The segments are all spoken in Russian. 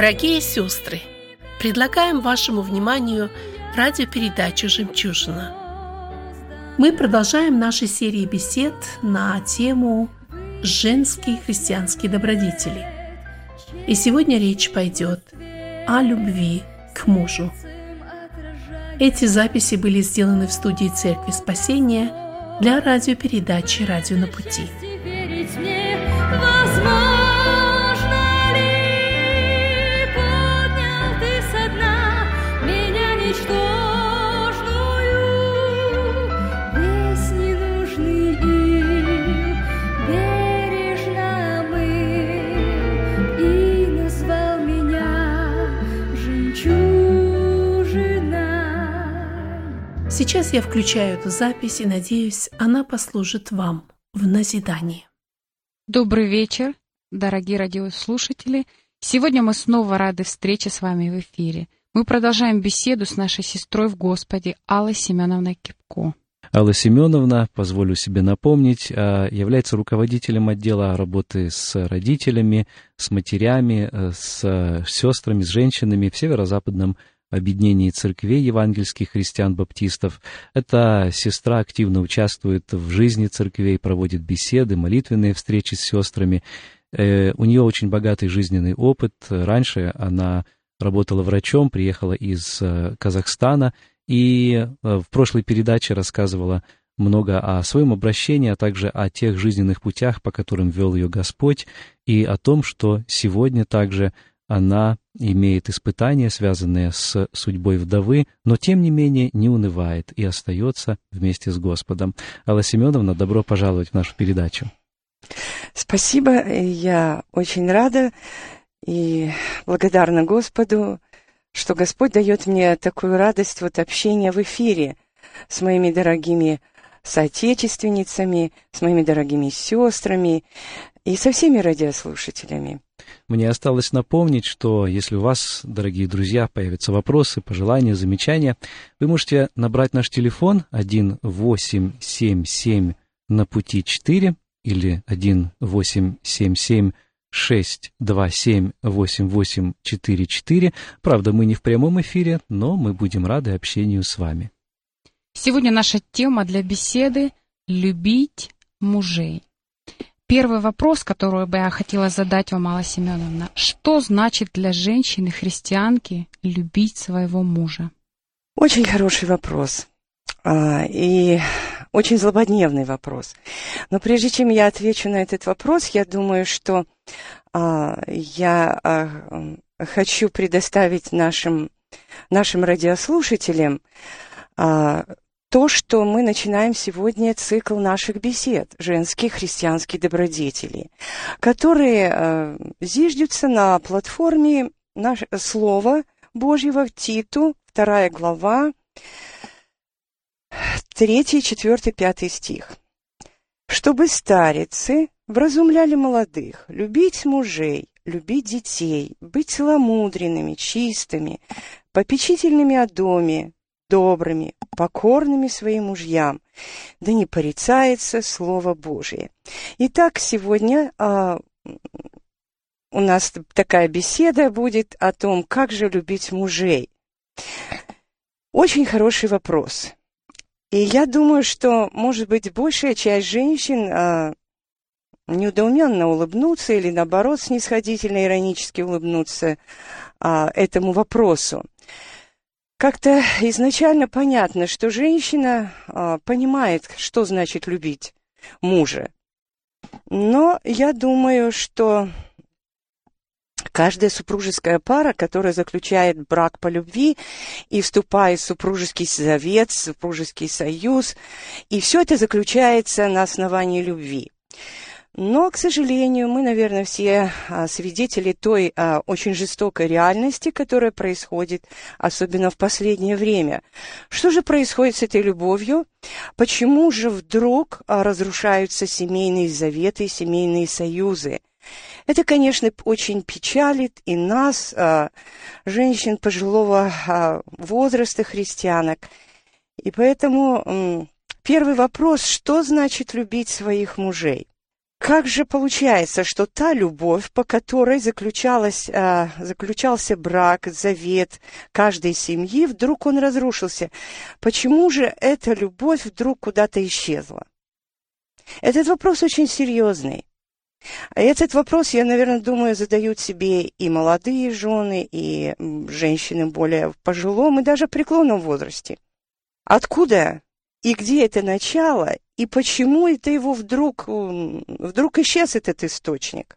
Дорогие сестры, предлагаем вашему вниманию радиопередачу «Жемчужина». Мы продолжаем наши серии бесед на тему «Женские христианские добродетели». И сегодня речь пойдет о любви к мужу. Эти записи были сделаны в студии Церкви Спасения для радиопередачи «Радио на пути». Сейчас я включаю эту запись и надеюсь, она послужит вам в назидании. Добрый вечер, дорогие радиослушатели. Сегодня мы снова рады встрече с вами в эфире. Мы продолжаем беседу с нашей сестрой в Господе Аллой Семеновной Кипко. Алла Семеновна, позволю себе напомнить, а, является руководителем отдела работы с родителями, с матерями, э, с сестрами, с женщинами в северо-западном объединении церквей евангельских христиан-баптистов. Эта сестра активно участвует в жизни церквей, проводит беседы, молитвенные встречи с сестрами. Э, У нее очень богатый жизненный опыт. Раньше она работала врачом, приехала из э, Казахстана и э, в прошлой передаче рассказывала много о своем обращении, а также о тех жизненных путях, по которым вел ее Господь, и о том, что сегодня также она имеет испытания, связанные с судьбой вдовы, но тем не менее не унывает и остается вместе с Господом. Алла Семеновна, добро пожаловать в нашу передачу. Спасибо, я очень рада и благодарна Господу, что Господь дает мне такую радость вот общения в эфире с моими дорогими соотечественницами, с моими дорогими сестрами и со всеми радиослушателями. Мне осталось напомнить, что если у вас, дорогие друзья, появятся вопросы, пожелания, замечания, вы можете набрать наш телефон 1877 на пути 4 или 1877 627 8844. Правда, мы не в прямом эфире, но мы будем рады общению с вами. Сегодня наша тема для беседы – «Любить мужей». Первый вопрос, который бы я хотела задать вам, Алла Семеновна. Что значит для женщины-христианки любить своего мужа? Очень хороший вопрос. А, и очень злободневный вопрос. Но прежде чем я отвечу на этот вопрос, я думаю, что а, я а, хочу предоставить нашим, нашим радиослушателям то, что мы начинаем сегодня цикл наших бесед «Женские христианские добродетели», которые а, зиждются на платформе наш, Слова Божьего Титу, вторая глава, 3, 4, 5 стих. «Чтобы старицы вразумляли молодых, любить мужей, любить детей, быть целомудренными, чистыми, попечительными о доме, добрыми, покорными своим мужьям, да не порицается Слово Божие». Итак, сегодня а, у нас такая беседа будет о том, как же любить мужей. Очень хороший вопрос. И я думаю, что, может быть, большая часть женщин а, неудоуменно улыбнутся или, наоборот, снисходительно, иронически улыбнутся а, этому вопросу. Как-то изначально понятно, что женщина а, понимает, что значит любить мужа. Но я думаю, что каждая супружеская пара, которая заключает брак по любви и вступает в супружеский завет, супружеский союз, и все это заключается на основании любви. Но, к сожалению, мы, наверное, все а, свидетели той а, очень жестокой реальности, которая происходит, особенно в последнее время. Что же происходит с этой любовью? Почему же вдруг а, разрушаются семейные заветы, семейные союзы? Это, конечно, очень печалит и нас, женщин пожилого возраста, христианок. И поэтому первый вопрос, что значит любить своих мужей? Как же получается, что та любовь, по которой заключалась, а, заключался брак, завет каждой семьи, вдруг он разрушился? Почему же эта любовь вдруг куда-то исчезла? Этот вопрос очень серьезный. Этот вопрос, я, наверное, думаю, задают себе и молодые жены, и женщины более в пожилом и даже преклонном возрасте. Откуда и где это начало, и почему это его вдруг, вдруг исчез этот источник.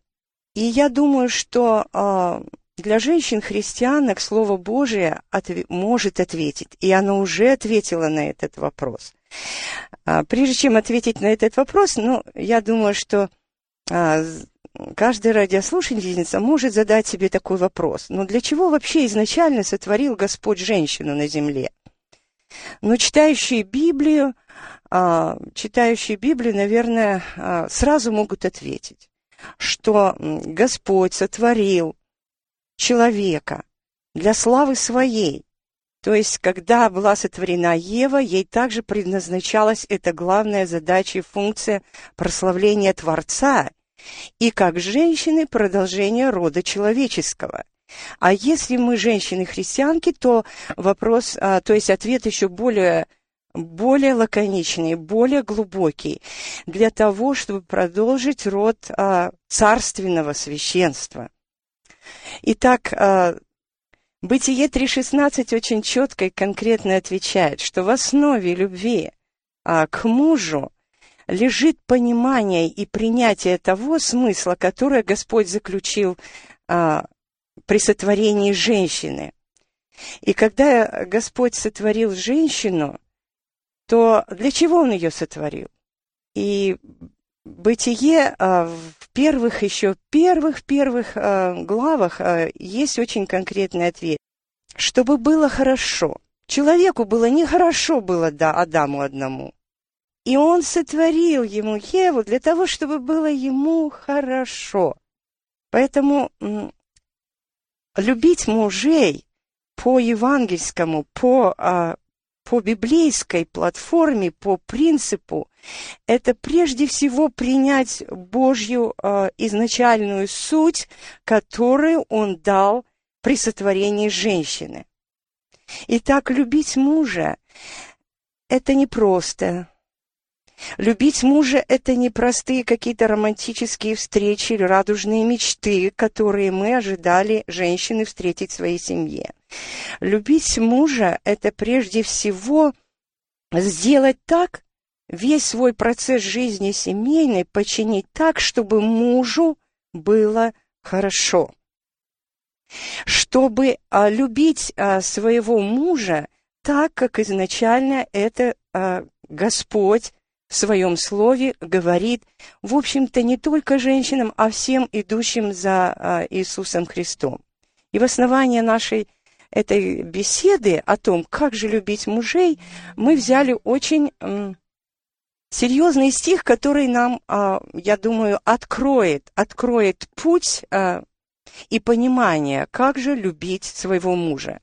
И я думаю, что э, для женщин-христианок Слово Божие отв- может ответить, и оно уже ответило на этот вопрос. А, прежде чем ответить на этот вопрос, ну, я думаю, что а, каждая радиослушательница может задать себе такой вопрос. Но для чего вообще изначально сотворил Господь женщину на земле? Но читающие Библию, а, читающие Библию, наверное, а, сразу могут ответить, что Господь сотворил человека для славы своей. То есть, когда была сотворена Ева, ей также предназначалась эта главная задача и функция прославления Творца и как женщины продолжение рода человеческого. А если мы женщины-христианки, то вопрос, а, то есть ответ еще более более лаконичный, более глубокий, для того, чтобы продолжить род а, царственного священства. Итак, а, Бытие 3.16 очень четко и конкретно отвечает, что в основе любви а, к мужу лежит понимание и принятие того смысла, которое Господь заключил а, при сотворении женщины. И когда Господь сотворил женщину, то для чего Он ее сотворил? И Бытие а, в первых еще первых первых а, главах а, есть очень конкретный ответ. Чтобы было хорошо. Человеку было нехорошо было да, Адаму одному. И он сотворил ему Еву для того, чтобы было ему хорошо. Поэтому любить мужей по евангельскому, по, а, по библейской платформе, по принципу, это прежде всего принять Божью а, изначальную суть, которую Он дал при сотворении женщины. Итак, любить мужа – это непросто, Любить мужа – это не простые какие-то романтические встречи или радужные мечты, которые мы ожидали женщины встретить в своей семье. Любить мужа – это прежде всего сделать так, весь свой процесс жизни семейной починить так, чтобы мужу было хорошо. Чтобы а, любить а, своего мужа так, как изначально это а, Господь в своем слове говорит, в общем-то, не только женщинам, а всем идущим за а, Иисусом Христом. И в основании нашей этой беседы о том, как же любить мужей, мы взяли очень серьезный стих, который нам, а, я думаю, откроет, откроет путь а, и понимание, как же любить своего мужа.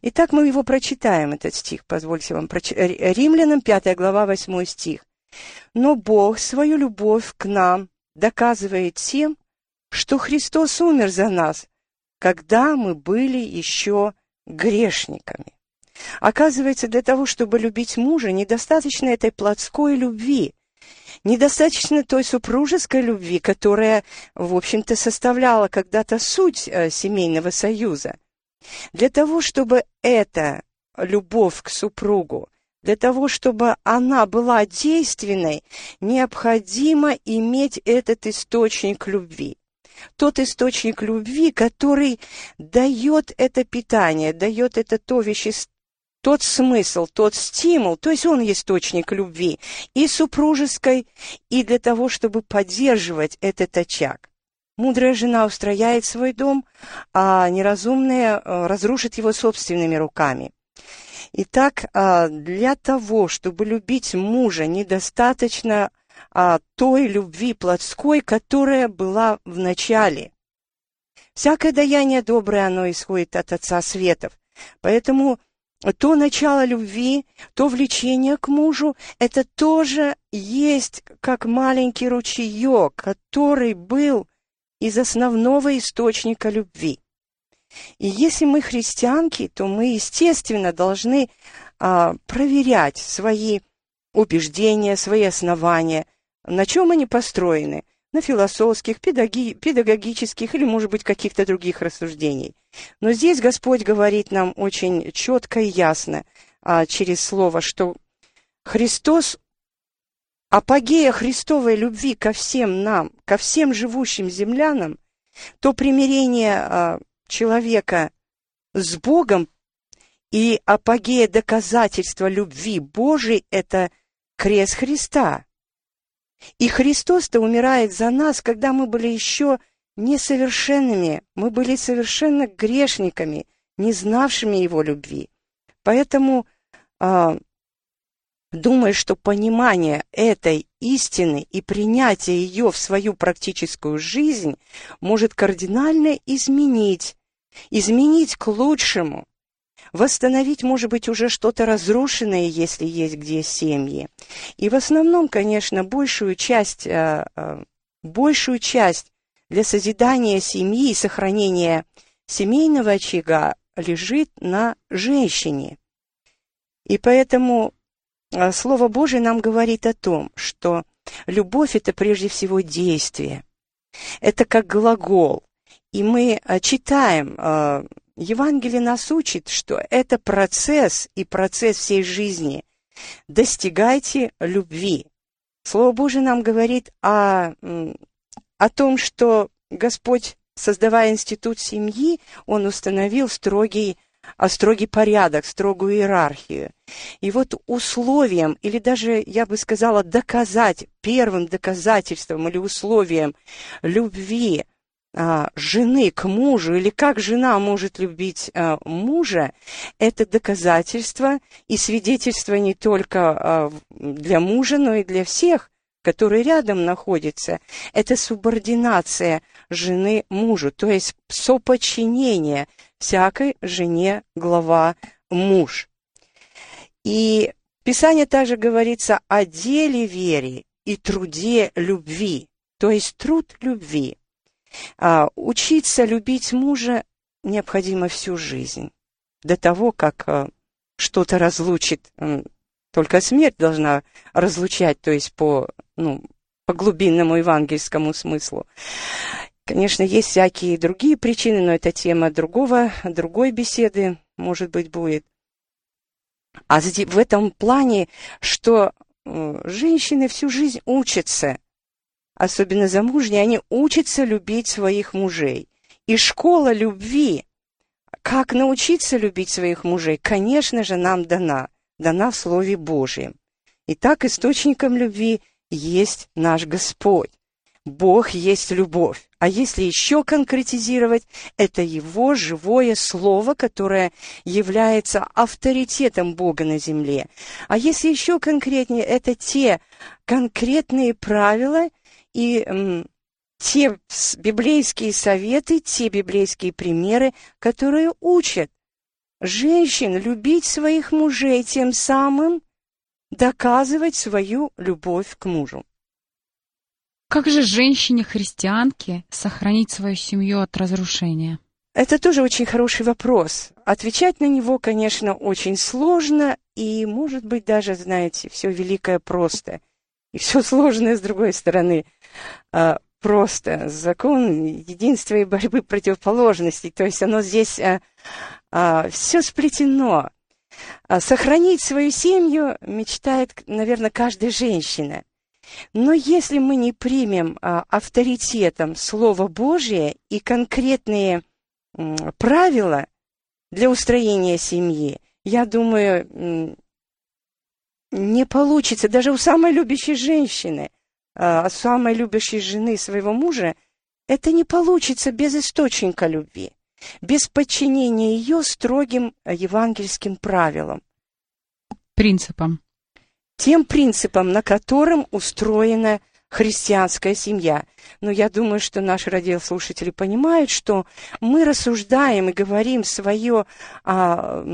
Итак, мы его прочитаем, этот стих, позвольте вам. Римлянам, 5 глава, 8 стих. Но Бог свою любовь к нам доказывает тем, что Христос умер за нас, когда мы были еще грешниками. Оказывается, для того, чтобы любить мужа, недостаточно этой плотской любви, недостаточно той супружеской любви, которая, в общем-то, составляла когда-то суть э, семейного союза. Для того, чтобы эта любовь к супругу для того, чтобы она была действенной, необходимо иметь этот источник любви. Тот источник любви, который дает это питание, дает это то вещество, тот смысл, тот стимул, то есть он источник любви и супружеской, и для того, чтобы поддерживать этот очаг. Мудрая жена устрояет свой дом, а неразумная э, разрушит его собственными руками. Итак, а, для того, чтобы любить мужа, недостаточно а, той любви плотской, которая была в начале. Всякое даяние доброе, оно исходит от Отца Светов. Поэтому то начало любви, то влечение к мужу, это тоже есть как маленький ручеек, который был из основного источника любви. И если мы христианки, то мы, естественно, должны а, проверять свои убеждения, свои основания, на чем они построены, на философских, педагоги, педагогических или, может быть, каких-то других рассуждений. Но здесь Господь говорит нам очень четко и ясно а, через слово, что Христос, апогея Христовой любви ко всем нам, ко всем живущим землянам, то примирение а, человека с Богом и апогея доказательства любви Божией – это крест Христа. И Христос-то умирает за нас, когда мы были еще несовершенными, мы были совершенно грешниками, не знавшими Его любви. Поэтому, э, думаю, что понимание этой истины и принятие ее в свою практическую жизнь может кардинально изменить, изменить к лучшему восстановить, может быть, уже что-то разрушенное, если есть где семьи. И в основном, конечно, большую часть, э, э, большую часть для созидания семьи и сохранения семейного очага лежит на женщине. И поэтому Слово Божие нам говорит о том, что любовь – это прежде всего действие. Это как глагол. И мы читаем Евангелие нас учит, что это процесс и процесс всей жизни. Достигайте любви. Слово Божие нам говорит о, о том, что Господь, создавая институт семьи, Он установил строгий, а строгий порядок, строгую иерархию. И вот условием, или даже, я бы сказала, доказать, первым доказательством или условием любви – а, жены к мужу или как жена может любить а, мужа, это доказательство и свидетельство не только а, для мужа, но и для всех, которые рядом находятся. Это субординация жены мужу, то есть соподчинение всякой жене глава муж. И Писание также говорится о деле вере и труде любви, то есть труд любви. А, учиться любить мужа необходимо всю жизнь. До того, как а, что-то разлучит, только смерть должна разлучать, то есть по, ну, по глубинному евангельскому смыслу. Конечно, есть всякие другие причины, но это тема другого, другой беседы, может быть, будет. А в этом плане, что э, женщины всю жизнь учатся особенно замужние, они учатся любить своих мужей. И школа любви, как научиться любить своих мужей, конечно же, нам дана, дана в Слове Божьем. Итак, источником любви есть наш Господь. Бог есть любовь. А если еще конкретизировать, это Его живое Слово, которое является авторитетом Бога на земле. А если еще конкретнее, это те конкретные правила и те библейские советы, те библейские примеры, которые учат женщин любить своих мужей, тем самым доказывать свою любовь к мужу. Как же женщине-христианке сохранить свою семью от разрушения? Это тоже очень хороший вопрос. Отвечать на него, конечно, очень сложно, и, может быть, даже, знаете, все великое просто, и все сложное с другой стороны а, просто. Закон единства и борьбы противоположностей, то есть оно здесь а, а, все сплетено. Сохранить свою семью мечтает, наверное, каждая женщина. Но если мы не примем а, авторитетом Слово Божие и конкретные правила для устроения семьи, я думаю, не получится даже у самой любящей женщины, а, самой любящей жены своего мужа, это не получится без источника любви, без подчинения ее строгим евангельским правилам. Принципам. Тем принципам, на котором устроена христианская семья. Но я думаю, что наши радиослушатели понимают, что мы рассуждаем и говорим свое, а,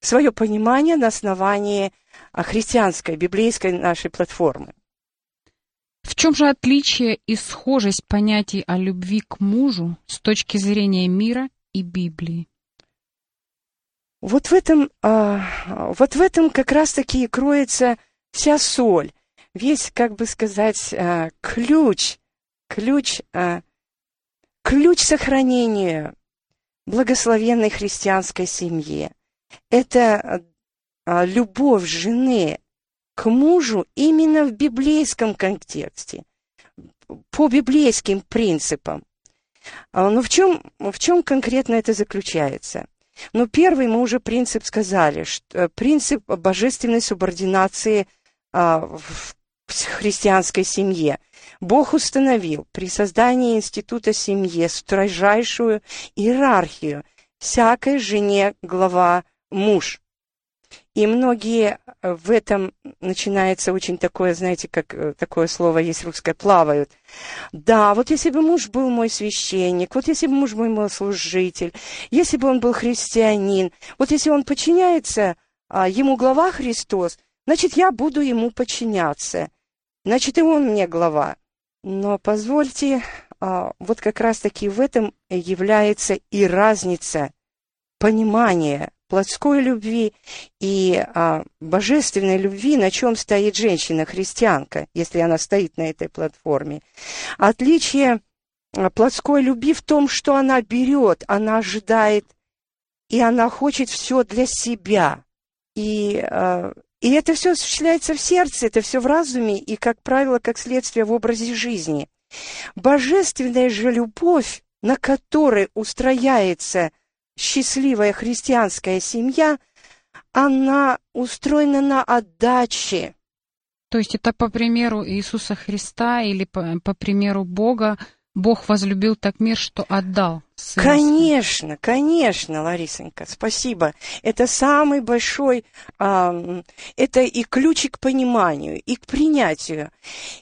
свое понимание на основании а, христианской, библейской нашей платформы. В чем же отличие и схожесть понятий о любви к мужу с точки зрения мира и Библии? Вот в этом, а, вот в этом как раз-таки и кроется вся соль, весь, как бы сказать, а, ключ, ключ, ключ сохранения благословенной христианской семьи. Это любовь жены к мужу именно в библейском контексте, по библейским принципам. А, Но ну, в чем, в чем конкретно это заключается? Ну, первый мы уже принцип сказали, что э, принцип божественной субординации а, в христианской семье. Бог установил при создании института семьи строжайшую иерархию. Всякой жене глава муж. И многие э, в этом начинается очень такое, знаете, как э, такое слово есть русское, плавают. Да, вот если бы муж был мой священник, вот если бы муж был мой служитель, если бы он был христианин, вот если он подчиняется а, ему глава Христос, значит, я буду ему подчиняться. Значит, и он мне глава. Но позвольте, а, вот как раз-таки в этом является и разница понимания плотской любви и а, божественной любви, на чем стоит женщина-христианка, если она стоит на этой платформе. Отличие а, плотской любви в том, что она берет, она ожидает, и она хочет все для себя. И, и это все осуществляется в сердце, это все в разуме и, как правило, как следствие в образе жизни. Божественная же любовь, на которой устрояется счастливая христианская семья, она устроена на отдаче. То есть это по примеру Иисуса Христа или по, по примеру Бога, Бог возлюбил так мир, что отдал. Сына конечно, конечно, Ларисонька, спасибо. Это самый большой, э, это и ключик к пониманию, и к принятию.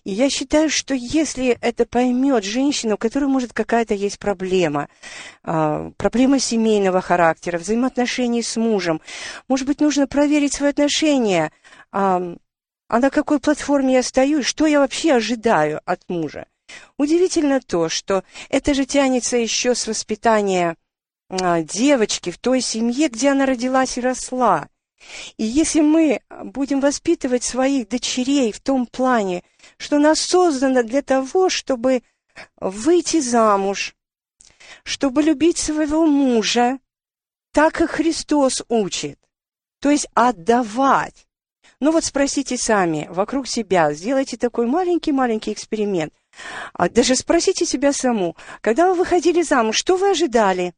И я считаю, что если это поймет женщина, у которой может какая-то есть проблема, э, проблема семейного характера, взаимоотношений с мужем, может быть, нужно проверить свои отношения, э, а на какой платформе я стою, что я вообще ожидаю от мужа. Удивительно то, что это же тянется еще с воспитания а, девочки в той семье, где она родилась и росла. И если мы будем воспитывать своих дочерей в том плане, что она создана для того, чтобы выйти замуж, чтобы любить своего мужа, так как Христос учит, то есть отдавать. Ну вот спросите сами вокруг себя, сделайте такой маленький-маленький эксперимент. А даже спросите себя саму, когда вы выходили замуж, что вы ожидали?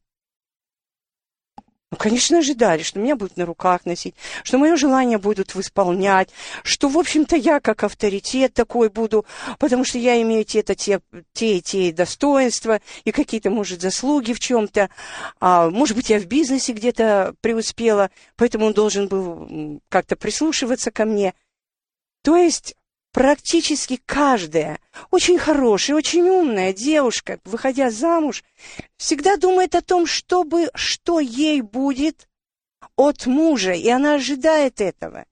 Ну, конечно, ожидали, что меня будут на руках носить, что мое желание будут восполнять, что, в общем-то, я как авторитет такой буду, потому что я имею те-то, те, те и те достоинства и какие-то, может, заслуги в чем-то. А, может быть, я в бизнесе где-то преуспела, поэтому он должен был как-то прислушиваться ко мне. То есть практически каждая очень хорошая, очень умная девушка, выходя замуж, всегда думает о том, чтобы, что ей будет от мужа, и она ожидает этого.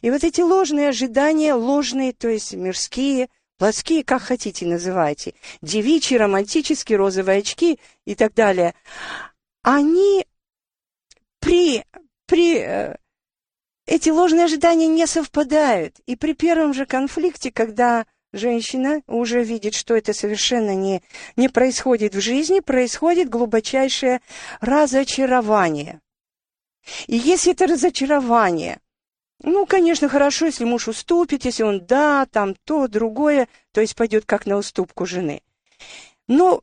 И вот эти ложные ожидания, ложные, то есть мирские, плотские, как хотите называйте, девичьи, романтические, розовые очки и так далее, они при, при э, эти ложные ожидания не совпадают. И при первом же конфликте, когда женщина уже видит, что это совершенно не, не происходит в жизни, происходит глубочайшее разочарование. И если это разочарование, ну, конечно, хорошо, если муж уступит, если он да, там то, другое, то есть пойдет как на уступку жены. Но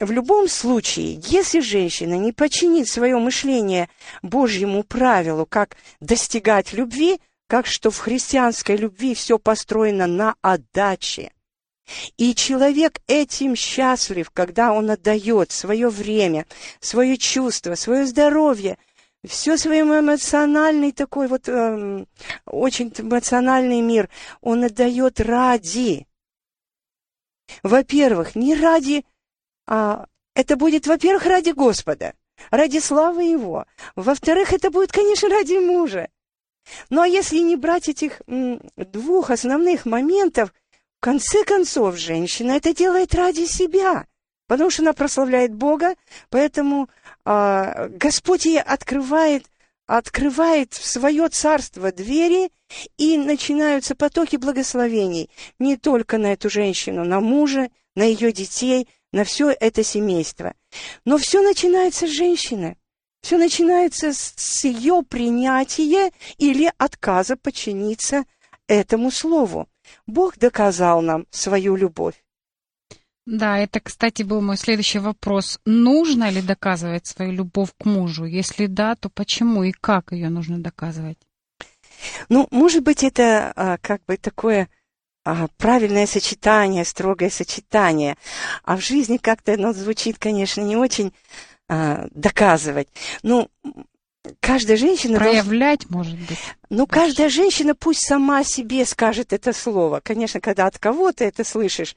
в любом случае, если женщина не подчинит свое мышление Божьему правилу, как достигать любви, как что в христианской любви все построено на отдаче, и человек этим счастлив, когда он отдает свое время, свое чувство, свое здоровье, все свой эмоциональный такой вот, э, очень эмоциональный мир, он отдает ради. Во-первых, не ради, а, это будет, во-первых, ради Господа, ради славы Его. Во-вторых, это будет, конечно, ради мужа. Ну а если не брать этих двух основных моментов – в конце концов, женщина это делает ради себя, потому что она прославляет Бога, поэтому э, Господь ей открывает, открывает в свое царство двери, и начинаются потоки благословений не только на эту женщину, на мужа, на ее детей, на все это семейство. Но все начинается с женщины. Все начинается с ее принятия или отказа подчиниться этому слову. Бог доказал нам свою любовь. Да, это, кстати, был мой следующий вопрос. Нужно ли доказывать свою любовь к мужу? Если да, то почему и как ее нужно доказывать? Ну, может быть, это а, как бы такое правильное сочетание, строгое сочетание. А в жизни как-то оно звучит, конечно, не очень а, доказывать. Ну, каждая женщина... Проявлять, должна... может быть. Ну, каждая женщина пусть сама себе скажет это слово. Конечно, когда от кого-то это слышишь.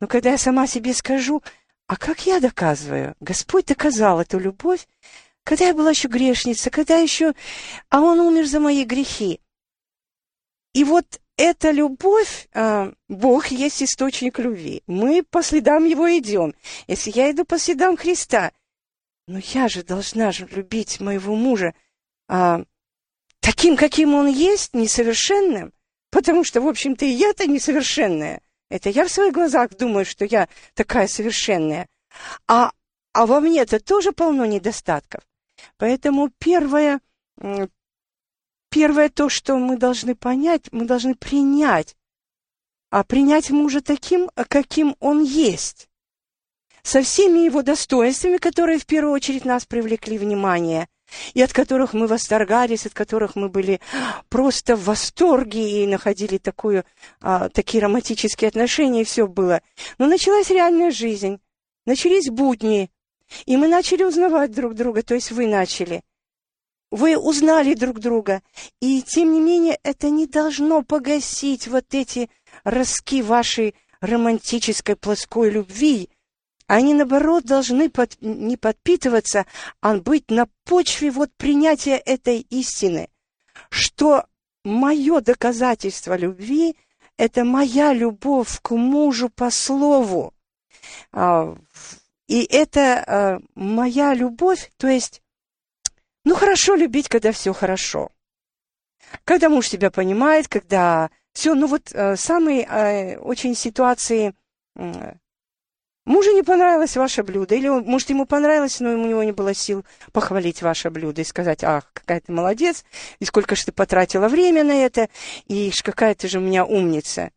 Но когда я сама себе скажу, а как я доказываю? Господь доказал эту любовь, когда я была еще грешница, когда еще... А Он умер за мои грехи. И вот эта любовь, а, Бог есть источник любви. Мы по следам Его идем. Если я иду по следам Христа – но я же должна же любить моего мужа а, таким, каким он есть, несовершенным, потому что, в общем-то, и я-то несовершенная. Это я в своих глазах думаю, что я такая совершенная. А, а во мне-то тоже полно недостатков. Поэтому первое, первое то, что мы должны понять, мы должны принять, а принять мужа таким, каким он есть со всеми его достоинствами, которые в первую очередь нас привлекли внимание, и от которых мы восторгались, от которых мы были просто в восторге и находили такую, а, такие романтические отношения, и все было. Но началась реальная жизнь, начались будни, и мы начали узнавать друг друга, то есть вы начали. Вы узнали друг друга, и тем не менее это не должно погасить вот эти ростки вашей романтической плоской любви, они, наоборот, должны под, не подпитываться, а быть на почве вот принятия этой истины, что мое доказательство любви – это моя любовь к мужу по слову. А, и это а, моя любовь, то есть, ну, хорошо любить, когда все хорошо. Когда муж тебя понимает, когда все, ну вот а, самые очень ситуации Мужу не понравилось ваше блюдо, или, может, ему понравилось, но у него не было сил похвалить ваше блюдо и сказать, ах, какая ты молодец, и сколько же ты потратила время на это, и какая ты же у меня умница.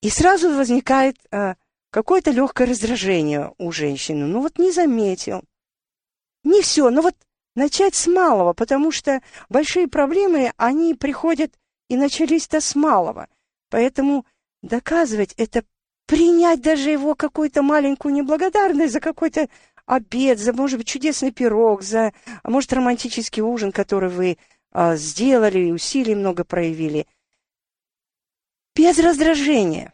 И сразу возникает а, какое-то легкое раздражение у женщины. Ну вот не заметил. Не все, но вот начать с малого, потому что большие проблемы, они приходят и начались-то с малого. Поэтому доказывать это принять даже его какую-то маленькую неблагодарность за какой-то обед, за, может быть, чудесный пирог, за, может, романтический ужин, который вы а, сделали, и усилий много проявили. Без раздражения.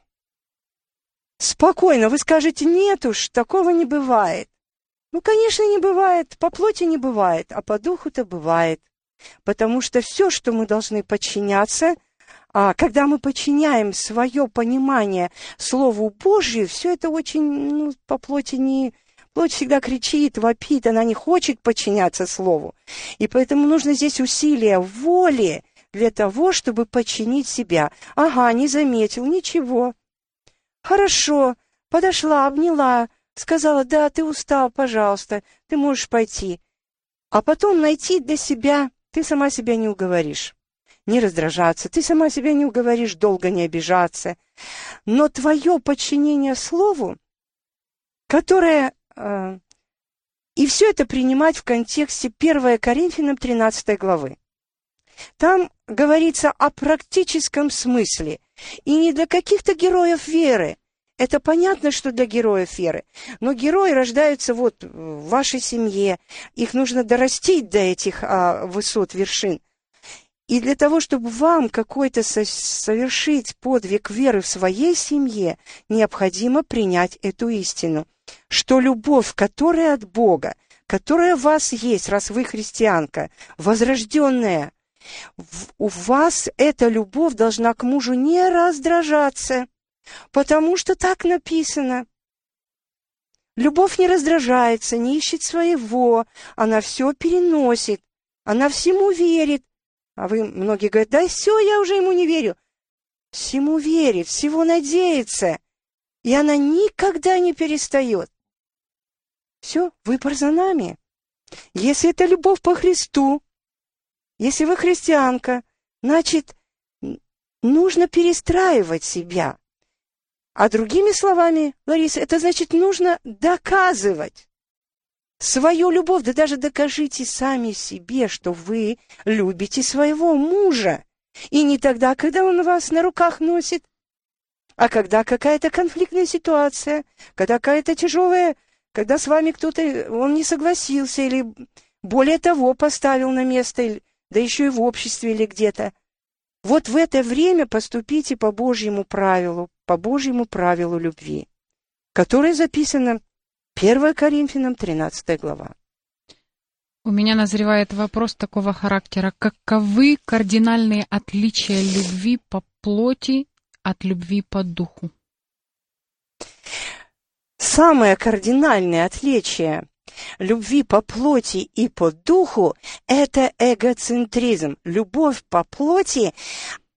Спокойно, вы скажете, нет уж, такого не бывает. Ну, конечно, не бывает, по плоти не бывает, а по духу-то бывает. Потому что все, что мы должны подчиняться – а когда мы подчиняем свое понимание Слову Божию, все это очень ну, по плоти не... Плоть всегда кричит, вопит, она не хочет подчиняться Слову. И поэтому нужно здесь усилие воли для того, чтобы подчинить себя. Ага, не заметил, ничего. Хорошо, подошла, обняла, сказала, да, ты устал, пожалуйста, ты можешь пойти. А потом найти для себя, ты сама себя не уговоришь не раздражаться, ты сама себя не уговоришь долго не обижаться. Но твое подчинение слову которая... Э, и все это принимать в контексте 1 Коринфянам 13 главы. Там говорится о практическом смысле, и не для каких-то героев веры. Это понятно, что для героев веры, но герои рождаются вот в вашей семье, их нужно дорастить до этих а, высот, вершин. И для того, чтобы вам какой-то совершить подвиг веры в своей семье, необходимо принять эту истину, что любовь, которая от Бога, которая в вас есть, раз вы христианка, возрожденная, у вас эта любовь должна к мужу не раздражаться, потому что так написано. Любовь не раздражается, не ищет своего, она все переносит, она всему верит, а вы, многие говорят, да все, я уже ему не верю. Всему верит, всего надеется. И она никогда не перестает. Все, выбор за нами. Если это любовь по Христу, если вы христианка, значит, нужно перестраивать себя. А другими словами, Лариса, это значит, нужно доказывать свою любовь, да даже докажите сами себе, что вы любите своего мужа. И не тогда, когда он вас на руках носит, а когда какая-то конфликтная ситуация, когда какая-то тяжелая, когда с вами кто-то, он не согласился или более того поставил на место, да еще и в обществе или где-то. Вот в это время поступите по Божьему правилу, по Божьему правилу любви, которое записано 1 Коринфянам, 13 глава. У меня назревает вопрос такого характера. Каковы кардинальные отличия любви по плоти от любви по духу? Самое кардинальное отличие любви по плоти и по духу – это эгоцентризм. Любовь по плоти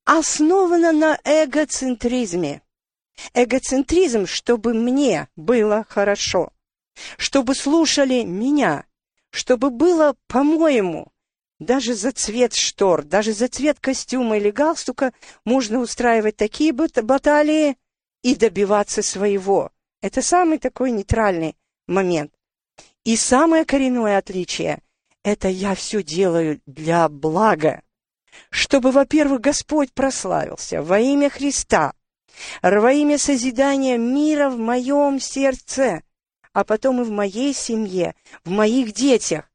основана на эгоцентризме. Эгоцентризм, чтобы мне было хорошо чтобы слушали меня, чтобы было по-моему. Даже за цвет штор, даже за цвет костюма или галстука можно устраивать такие баталии и добиваться своего. Это самый такой нейтральный момент. И самое коренное отличие – это я все делаю для блага, чтобы, во-первых, Господь прославился во имя Христа, во имя созидания мира в моем сердце – а потом и в моей семье, в моих детях.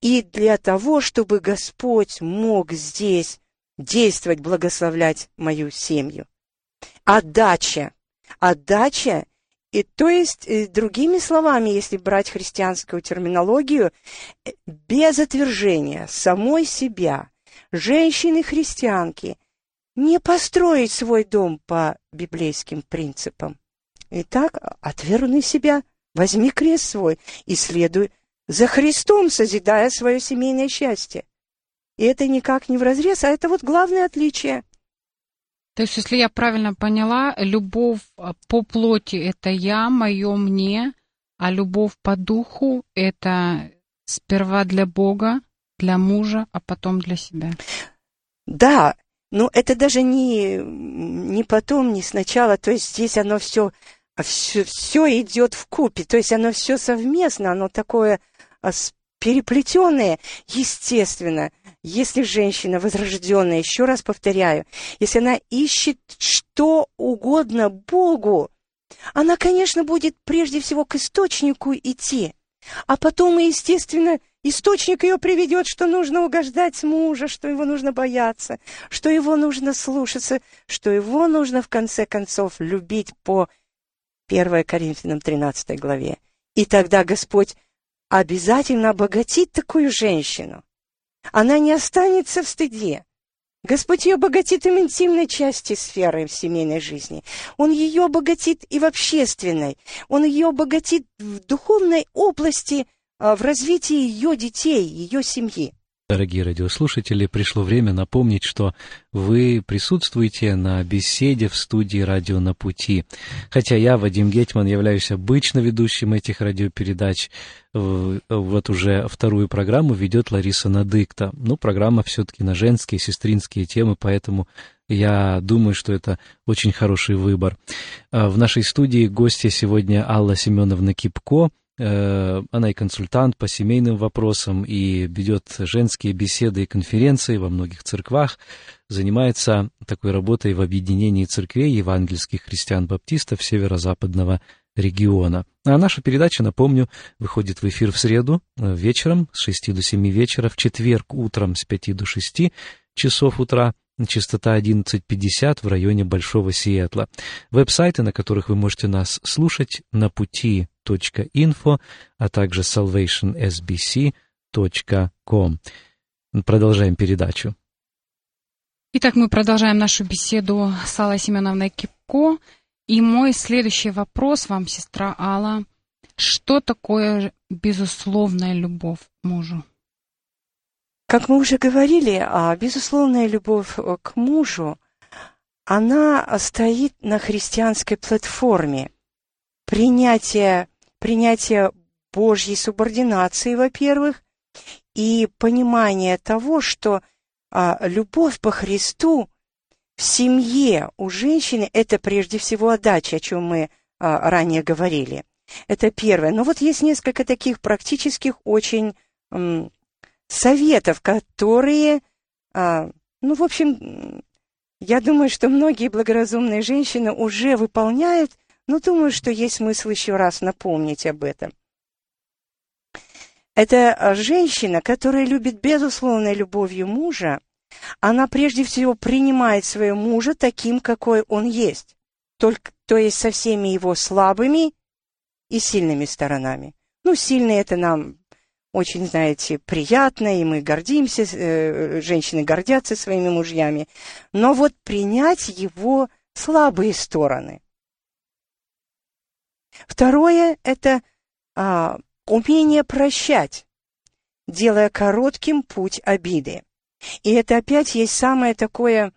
И для того, чтобы Господь мог здесь действовать, благословлять мою семью. Отдача. Отдача и то есть, э, другими словами, если брать христианскую терминологию, э, без отвержения самой себя, женщины-христианки, не построить свой дом по библейским принципам. Итак, отвергни себя, Возьми крест свой и следуй за Христом, созидая свое семейное счастье. И это никак не вразрез, а это вот главное отличие. То есть, если я правильно поняла, любовь а, по плоти – это я, мое мне, а любовь по духу – это сперва для Бога, для мужа, а потом для себя. Да, но это даже не, не потом, не сначала. То есть здесь оно все все, все идет в купе, то есть оно все совместно, оно такое переплетенное, естественно. Если женщина возрожденная, еще раз повторяю, если она ищет что угодно Богу, она, конечно, будет прежде всего к источнику идти, а потом, естественно, источник ее приведет, что нужно угождать мужа, что его нужно бояться, что его нужно слушаться, что его нужно, в конце концов, любить по 1 Коринфянам 13 главе. И тогда Господь обязательно обогатит такую женщину. Она не останется в стыде. Господь ее обогатит и в интимной части сферы в семейной жизни. Он ее обогатит и в общественной. Он ее обогатит в духовной области, а, в развитии ее детей, ее семьи. Дорогие радиослушатели, пришло время напомнить, что вы присутствуете на беседе в студии «Радио на пути». Хотя я, Вадим Гетман, являюсь обычно ведущим этих радиопередач, вот уже вторую программу ведет Лариса Надыкта. Ну, программа все-таки на женские, сестринские темы, поэтому я думаю, что это очень хороший выбор. А в нашей студии гостья сегодня Алла Семеновна Кипко – она и консультант по семейным вопросам, и ведет женские беседы и конференции во многих церквах, занимается такой работой в объединении церквей евангельских христиан-баптистов северо-западного региона. А наша передача, напомню, выходит в эфир в среду э, вечером с 6 до 7 вечера, в четверг утром с 5 до 6 часов утра, частота 11.50 в районе Большого Сиэтла. Веб-сайты, на которых вы можете нас слушать, на пути а также salvationsbc.com. Продолжаем передачу. Итак, мы продолжаем нашу беседу с Аллой Семеновной Кипко. И мой следующий вопрос вам, сестра Алла. Что такое безусловная любовь мужу? Как мы уже говорили, а безусловная любовь к мужу, она стоит на христианской платформе. Принятие принятие Божьей субординации, во-первых, и понимание того, что а, любовь по Христу в семье у женщины – это прежде всего отдача, о чем мы а, ранее говорили. Это первое. Но вот есть несколько таких практических очень советов, которые, а, ну, в общем, я думаю, что многие благоразумные женщины уже выполняют но думаю, что есть смысл еще раз напомнить об этом. Это а, женщина, которая любит безусловной любовью мужа, она прежде всего принимает своего мужа таким, какой он есть, только, то есть со всеми его слабыми и сильными сторонами. Ну, сильные это нам очень, знаете, приятно, и мы гордимся, э, женщины гордятся своими мужьями. Но вот принять его слабые стороны. Второе – это а, умение прощать, делая коротким путь обиды. И это опять есть самое такое,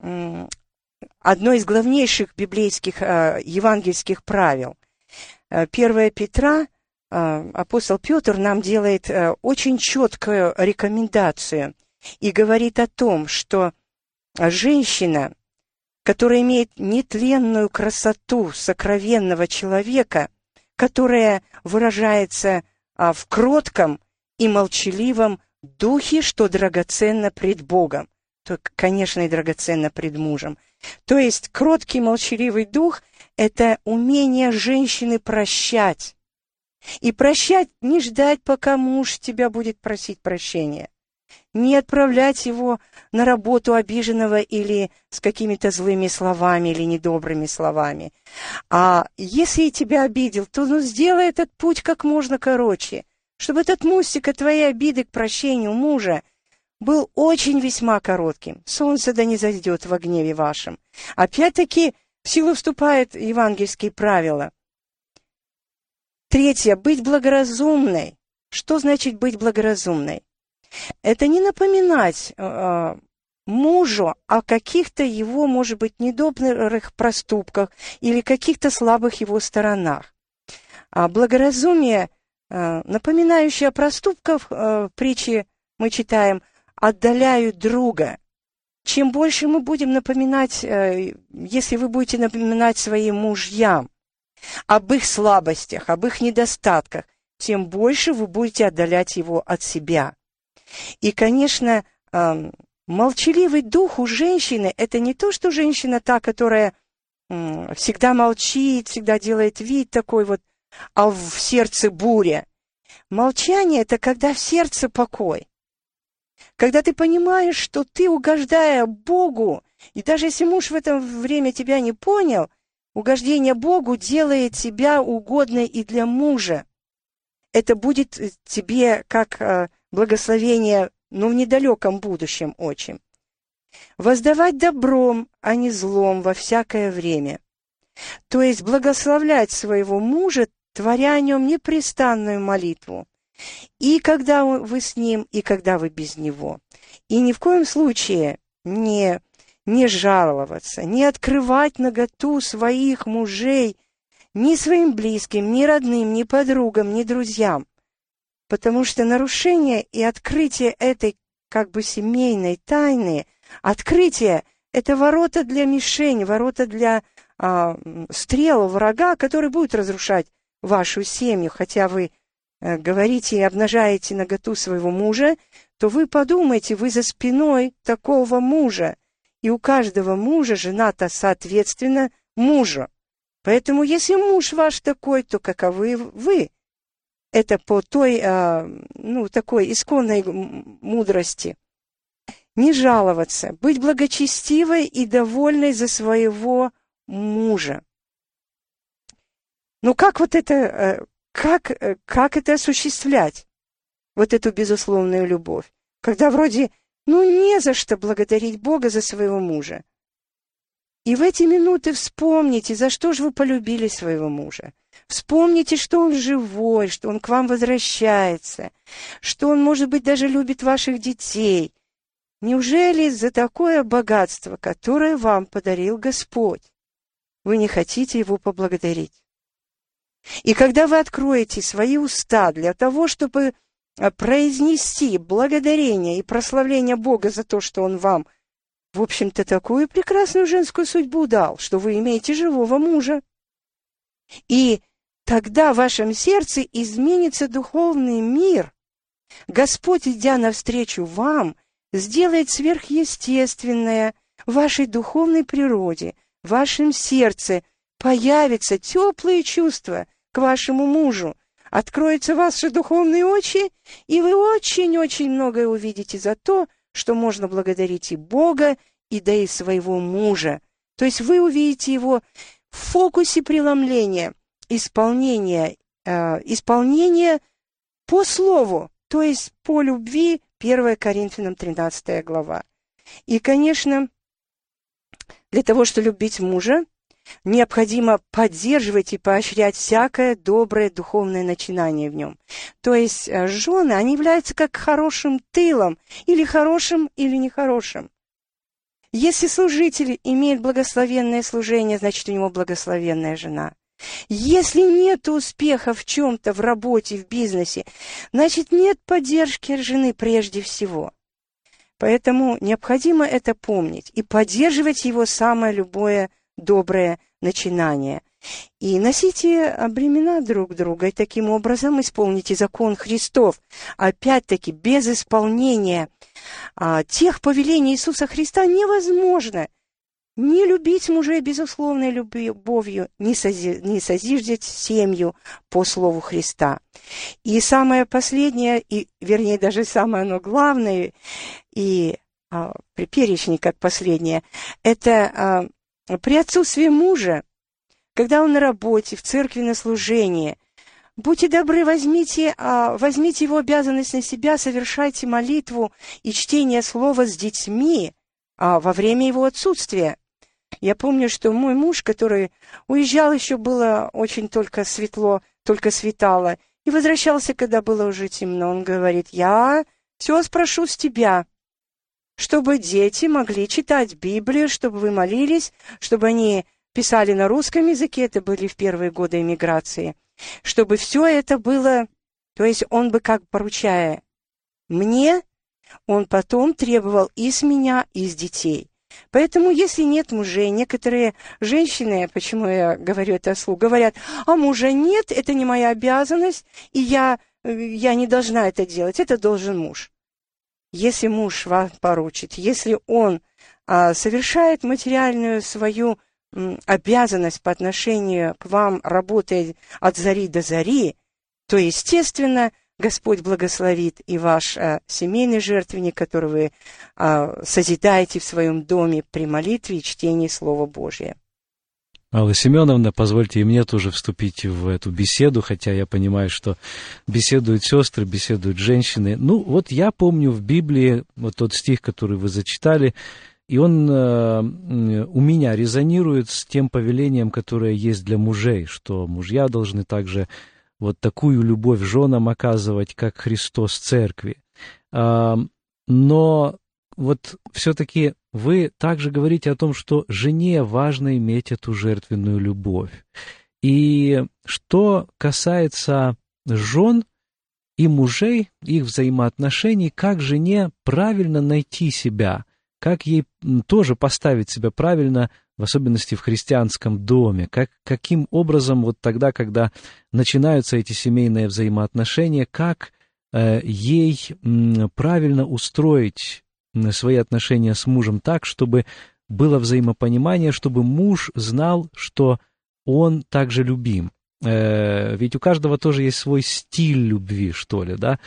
одно из главнейших библейских, а, евангельских правил. 1 э, Петра, апостол Петр нам делает а, очень четкую рекомендацию и говорит о том, что женщина которая имеет нетленную красоту сокровенного человека, которая выражается а, в кротком и молчаливом духе, что драгоценно пред Богом, то, конечно, и драгоценно пред мужем. То есть кроткий молчаливый дух – это умение женщины прощать. И прощать, не ждать, пока муж тебя будет просить прощения не отправлять его на работу обиженного или с какими-то злыми словами или недобрыми словами. А если тебя обидел, то ну, сделай этот путь как можно короче, чтобы этот мостик от твоей обиды к прощению мужа был очень весьма коротким. Солнце да не зайдет во гневе вашем. Опять-таки в силу вступают евангельские правила. Третье. Быть благоразумной. Что значит быть благоразумной? Это не напоминать э, мужу о каких-то его, может быть, недобрых проступках или каких-то слабых его сторонах. А благоразумие, э, напоминающее о проступках, э, притчи мы читаем, отдаляют друга. Чем больше мы будем напоминать, э, если вы будете напоминать своим мужьям об их слабостях, об их недостатках, тем больше вы будете отдалять его от себя. И, конечно, молчаливый дух у женщины – это не то, что женщина та, которая всегда молчит, всегда делает вид такой вот, а в сердце буря. Молчание – это когда в сердце покой. Когда ты понимаешь, что ты, угождая Богу, и даже если муж в это время тебя не понял, угождение Богу делает тебя угодной и для мужа. Это будет тебе как э, благословение, но в недалеком будущем очень. Воздавать добром, а не злом во всякое время. То есть благословлять своего мужа, творя о нем непрестанную молитву. И когда вы с ним, и когда вы без него. И ни в коем случае не, не жаловаться, не открывать наготу своих мужей ни своим близким, ни родным, ни подругам, ни друзьям. Потому что нарушение и открытие этой как бы семейной тайны, открытие – это ворота для мишени, ворота для а, стрел врага, который будет разрушать вашу семью, хотя вы э, говорите и обнажаете наготу своего мужа, то вы подумайте, вы за спиной такого мужа, и у каждого мужа жена-то соответственно мужу. Поэтому если муж ваш такой, то каковы вы? Это по той, а, ну, такой исконной мудрости. Не жаловаться, быть благочестивой и довольной за своего мужа. Ну как вот это, э, как, э, как это осуществлять? Вот эту безусловную любовь. Когда вроде, ну не за что благодарить Бога за своего мужа. И в эти минуты вспомните, за что же вы полюбили своего мужа. Вспомните, что он живой, что он к вам возвращается, что он, может быть, даже любит ваших детей. Неужели за такое богатство, которое вам подарил Господь, вы не хотите его поблагодарить? И когда вы откроете свои уста для того, чтобы произнести благодарение и прославление Бога за то, что Он вам, в общем-то, такую прекрасную женскую судьбу дал, что вы имеете живого мужа. И тогда в вашем сердце изменится духовный мир. Господь, идя навстречу вам, сделает сверхъестественное в вашей духовной природе, в вашем сердце появятся теплые чувства – к вашему мужу, откроются ваши духовные очи, и вы очень-очень многое увидите за то, что можно благодарить и Бога, и да и своего мужа. То есть вы увидите его в фокусе преломления, исполнения, э, исполнения по слову, то есть по любви, 1 Коринфянам 13 глава. И, конечно, для того, чтобы любить мужа, необходимо поддерживать и поощрять всякое доброе духовное начинание в нем. То есть э, жены, они являются как хорошим тылом, или хорошим, или нехорошим. Если служитель имеет благословенное служение, значит, у него благословенная жена. Если нет успеха в чем-то, в работе, в бизнесе, значит, нет поддержки жены прежде всего. Поэтому необходимо это помнить и поддерживать его самое любое доброе начинание. И носите бремена друг друга, и таким образом исполните закон Христов. Опять-таки, без исполнения а, тех повелений Иисуса Христа невозможно не любить мужей безусловной любовью, не, сози, не созиждать семью по слову Христа. И самое последнее, и, вернее, даже самое оно главное, и а, при перечне как последнее, это а, при отсутствии мужа, когда он на работе, в церкви на служении, будьте добры, возьмите, а, возьмите его обязанность на себя, совершайте молитву и чтение слова с детьми а, во время его отсутствия. Я помню, что мой муж, который уезжал, еще было очень только светло, только светало, и возвращался, когда было уже темно. Он говорит, я все спрошу с тебя чтобы дети могли читать Библию, чтобы вы молились, чтобы они писали на русском языке, это были в первые годы эмиграции, чтобы все это было, то есть он бы как поручая мне, он потом требовал и с меня, и с детей. Поэтому, если нет мужей, некоторые женщины, почему я говорю это вслух, говорят, а мужа нет, это не моя обязанность, и я, я не должна это делать, это должен муж если муж вам поручит, если он а, совершает материальную свою м, обязанность по отношению к вам, работая от зари до зари, то, естественно, Господь благословит и ваш а, семейный жертвенник, который вы а, созидаете в своем доме при молитве и чтении Слова Божия. Алла Семеновна, позвольте и мне тоже вступить в эту беседу, хотя я понимаю, что беседуют сестры, беседуют женщины. Ну, вот я помню в Библии вот тот стих, который вы зачитали, и он э, у меня резонирует с тем повелением, которое есть для мужей, что мужья должны также вот такую любовь женам оказывать, как Христос церкви. Но вот все-таки вы также говорите о том, что жене важно иметь эту жертвенную любовь. И что касается жен и мужей, их взаимоотношений, как жене правильно найти себя, как ей тоже поставить себя правильно, в особенности в христианском доме, как, каким образом вот тогда, когда начинаются эти семейные взаимоотношения, как э, ей м, правильно устроить свои отношения с мужем так, чтобы было взаимопонимание, чтобы муж знал, что он также любим. Э, ведь у каждого тоже есть свой стиль любви, что ли, да,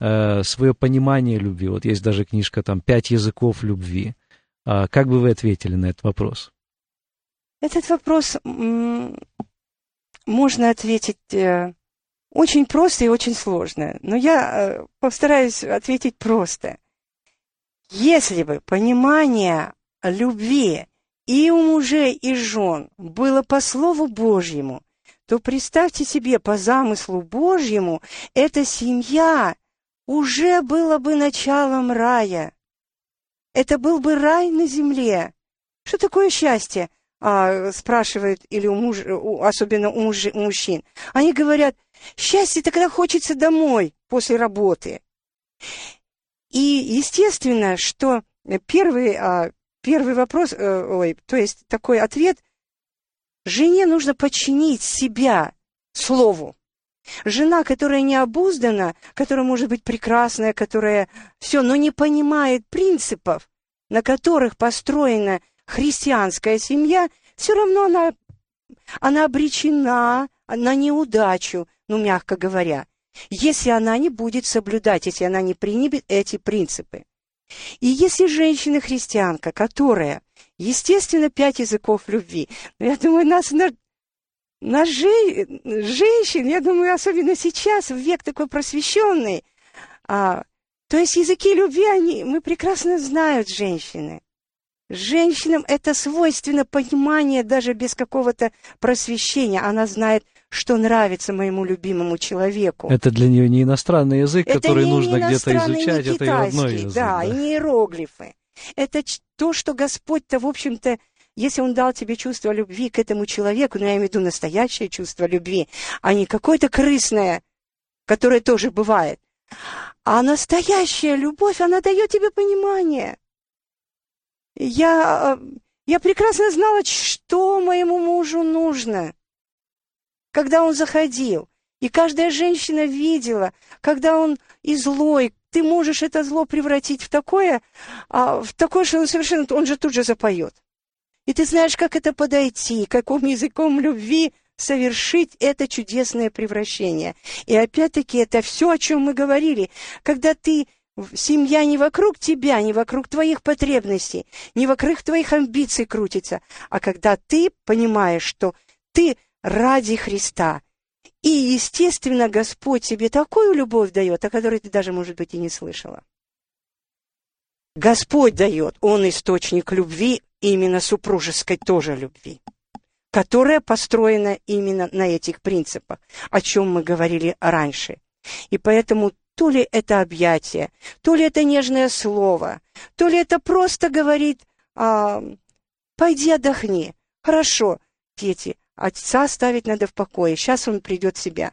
э, свое понимание любви. Вот есть даже книжка там «Пять языков любви». А как бы вы ответили на этот вопрос? Этот вопрос можно ответить э, очень просто и очень сложно. Но я постараюсь ответить просто. Если бы понимание любви и у мужей, и жен было по Слову Божьему, то представьте себе, по замыслу Божьему, эта семья уже была бы началом рая. Это был бы рай на земле. Что такое счастье? А, спрашивают, или у муж, особенно у, муж, у мужчин. Они говорят, счастье тогда хочется домой после работы. И естественно, что первый, а, первый вопрос, э, ой, то есть такой ответ, жене нужно подчинить себя слову. Жена, которая не обуздана, которая может быть прекрасная, которая все, но не понимает принципов, на которых построена христианская семья, все равно она, она обречена на неудачу, ну, мягко говоря, если она не будет соблюдать, если она не примет эти принципы. И если женщина-христианка, которая, естественно, пять языков любви, я думаю, нас на, на же, женщин, я думаю, особенно сейчас, в век такой просвещенный, а, то есть языки любви, они, мы прекрасно знают женщины. Женщинам это свойственно понимание даже без какого-то просвещения. Она знает что нравится моему любимому человеку. Это для нее не иностранный язык, это который нужно где-то изучать, это ее родной язык. Да, да, и не иероглифы. Это то, что Господь-то, в общем-то, если Он дал тебе чувство любви к этому человеку, ну, я имею в виду настоящее чувство любви, а не какое-то крысное, которое тоже бывает. А настоящая любовь, она дает тебе понимание. Я, э, я прекрасно знала, что моему мужу нужно когда он заходил. И каждая женщина видела, когда он и злой, ты можешь это зло превратить в такое, а, в такое, что он совершенно, он же тут же запоет. И ты знаешь, как это подойти, каким языком любви совершить это чудесное превращение. И опять-таки это все, о чем мы говорили. Когда ты Семья не вокруг тебя, не вокруг твоих потребностей, не вокруг твоих амбиций крутится, а когда ты понимаешь, что ты ради Христа. И, естественно, Господь тебе такую любовь дает, о которой ты даже, может быть, и не слышала. Господь дает, Он источник любви, именно супружеской тоже любви, которая построена именно на этих принципах, о чем мы говорили раньше. И поэтому то ли это объятие, то ли это нежное слово, то ли это просто говорит, а, пойди отдохни. Хорошо, дети, Отца оставить надо в покое, сейчас он придет в себя.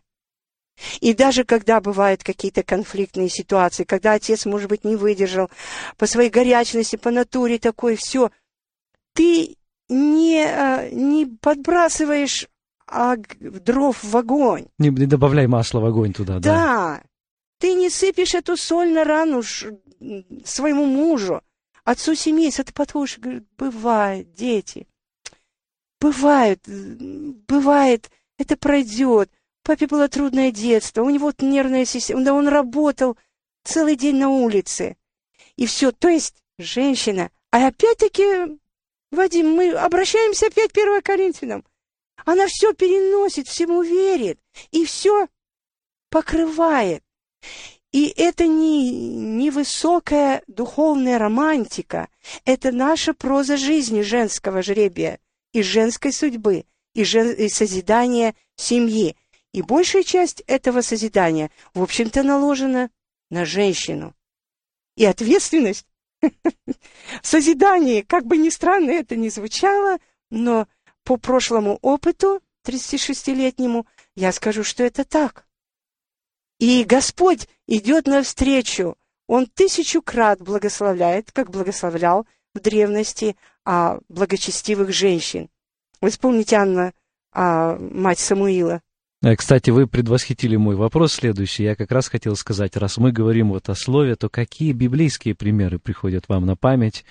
И даже когда бывают какие-то конфликтные ситуации, когда отец, может быть, не выдержал по своей горячности, по натуре такой, все, ты не, э, не подбрасываешь а, дров в огонь. Не, не добавляй масла в огонь туда, да. Да. Ты не сыпешь эту соль на рану своему мужу, отцу семейства. Ты подходишь и говоришь, бывает, дети, Бывает, бывает, это пройдет. Папе было трудное детство, у него нервная система, да он работал целый день на улице. И все, то есть женщина. А опять-таки, Вадим, мы обращаемся опять к 1 Коринфянам. Она все переносит, всему верит и все покрывает. И это не, не высокая духовная романтика, это наша проза жизни женского жребия и женской судьбы, и, жен... и созидания семьи. И большая часть этого созидания, в общем-то, наложена на женщину. И ответственность в созидании, как бы ни странно это ни звучало, но по прошлому опыту, 36-летнему, я скажу, что это так. И Господь идет навстречу. Он тысячу крат благословляет, как благословлял в древности а, благочестивых женщин. Вы вспомните, Анна, а, мать Самуила. Э, кстати, вы предвосхитили мой вопрос следующий. Я как раз хотел сказать, раз мы говорим вот о слове, то какие библейские примеры приходят вам на память,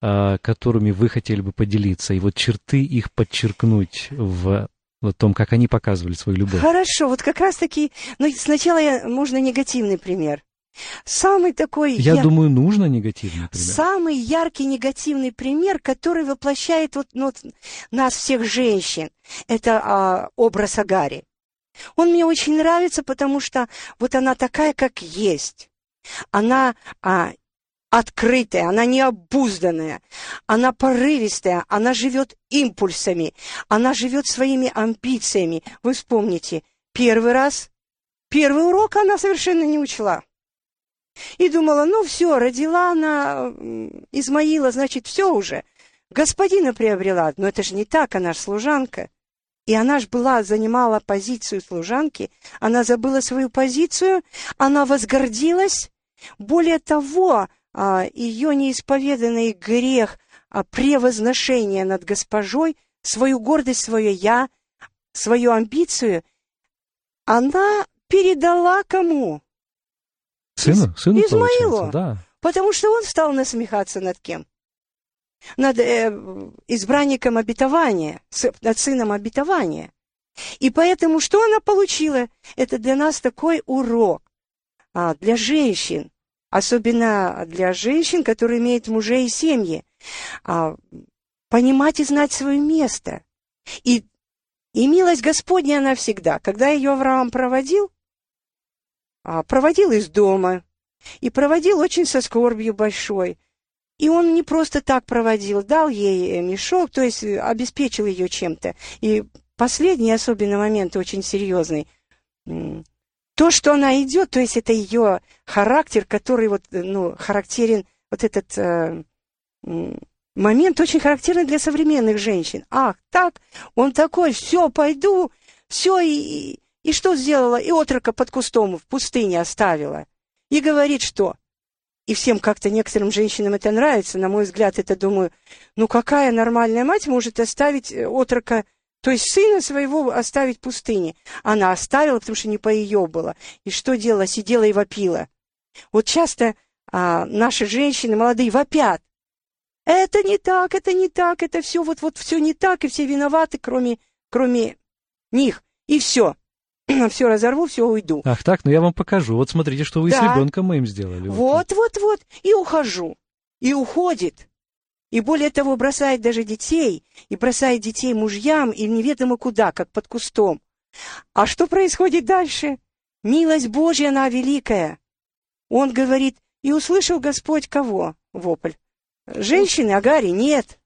а, которыми вы хотели бы поделиться, и вот черты их подчеркнуть в в том, как они показывали свою любовь. Хорошо, вот как раз-таки, ну, сначала я, можно негативный пример. Самый такой... Я яр... думаю, нужно негативный пример. Самый яркий негативный пример, который воплощает вот, ну, нас всех женщин, это а, образ Агари. Он мне очень нравится, потому что вот она такая, как есть. Она а, открытая, она необузданная, она порывистая, она живет импульсами, она живет своими амбициями. Вы вспомните, первый раз, первый урок она совершенно не учла. И думала, ну все, родила она Измаила, значит, все уже. Господина приобрела, но это же не так, она же служанка. И она ж была, занимала позицию служанки, она забыла свою позицию, она возгордилась. Более того, а, ее неисповеданный грех а, превозношения над госпожой, свою гордость, свое «я», свою амбицию, она передала кому? Сыну? Сыну, Измаилу. Да. Потому что он стал насмехаться над кем? над э, избранником обетования, над сыном обетования. И поэтому что она получила? Это для нас такой урок, а, для женщин, особенно для женщин, которые имеют мужей и семьи, а, понимать и знать свое место. И, и милость Господня она всегда. Когда ее Авраам проводил, проводил из дома, и проводил очень со скорбью большой, и он не просто так проводил, дал ей э, мешок, то есть э, обеспечил ее чем-то. И последний особенный момент очень серьезный. То, что она идет, то есть это ее характер, который вот, э, ну, характерен, вот этот э, момент очень характерный для современных женщин. Ах, так, он такой, все, пойду, все, и, и что сделала? И отрока под кустом в пустыне оставила. И говорит, что и всем как-то некоторым женщинам это нравится. На мой взгляд, это, думаю, ну какая нормальная мать может оставить э, отрока, то есть сына своего оставить в пустыне? Она оставила, потому что не по ее было. И что делала? Сидела и вопила. Вот часто а, наши женщины молодые вопят. Это не так, это не так, это все вот, вот все не так, и все виноваты, кроме, кроме них. И все. все разорву, все уйду. Ах так, ну я вам покажу. Вот смотрите, что вы да. с ребенком моим сделали. Вот, вот, вот. И ухожу. И уходит. И более того, бросает даже детей. И бросает детей мужьям и неведомо куда, как под кустом. А что происходит дальше? Милость Божья, она великая. Он говорит, и услышал Господь кого? Вопль. Женщины, Агари, нет.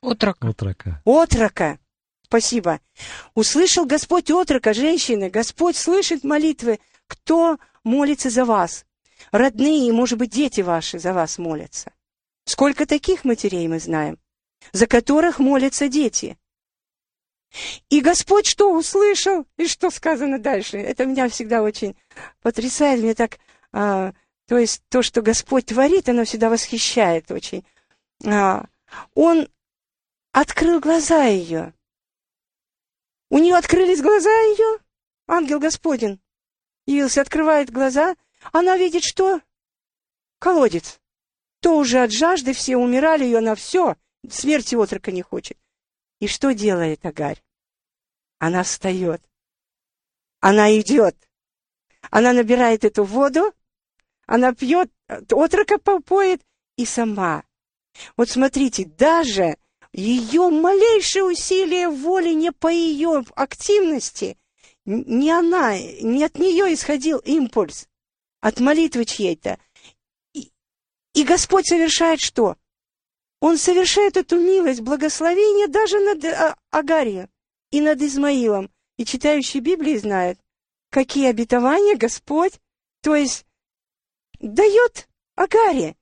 Отрока. Отрока. Отрока. Спасибо. Услышал Господь отрока, женщины. Господь слышит молитвы. Кто молится за вас? Родные, может быть, дети ваши за вас молятся. Сколько таких матерей мы знаем, за которых молятся дети. И Господь что услышал? И что сказано дальше? Это меня всегда очень потрясает. Мне так... А, то есть то, что Господь творит, оно всегда восхищает очень. А, он открыл глаза ее. У нее открылись глаза ее. Ангел Господень явился, открывает глаза. Она видит что? Колодец. То уже от жажды все умирали, ее на все. Смерти отрока не хочет. И что делает Агарь? Она встает. Она идет. Она набирает эту воду, она пьет, отрока попоет и сама. Вот смотрите, даже ее малейшее усилие воли не по ее активности, не она, не от нее исходил импульс, от молитвы чьей-то. И, и Господь совершает что? Он совершает эту милость, благословение даже над а, Агарией и над Измаилом. и читающие Библии знают, какие обетования Господь, то есть дает Агаре.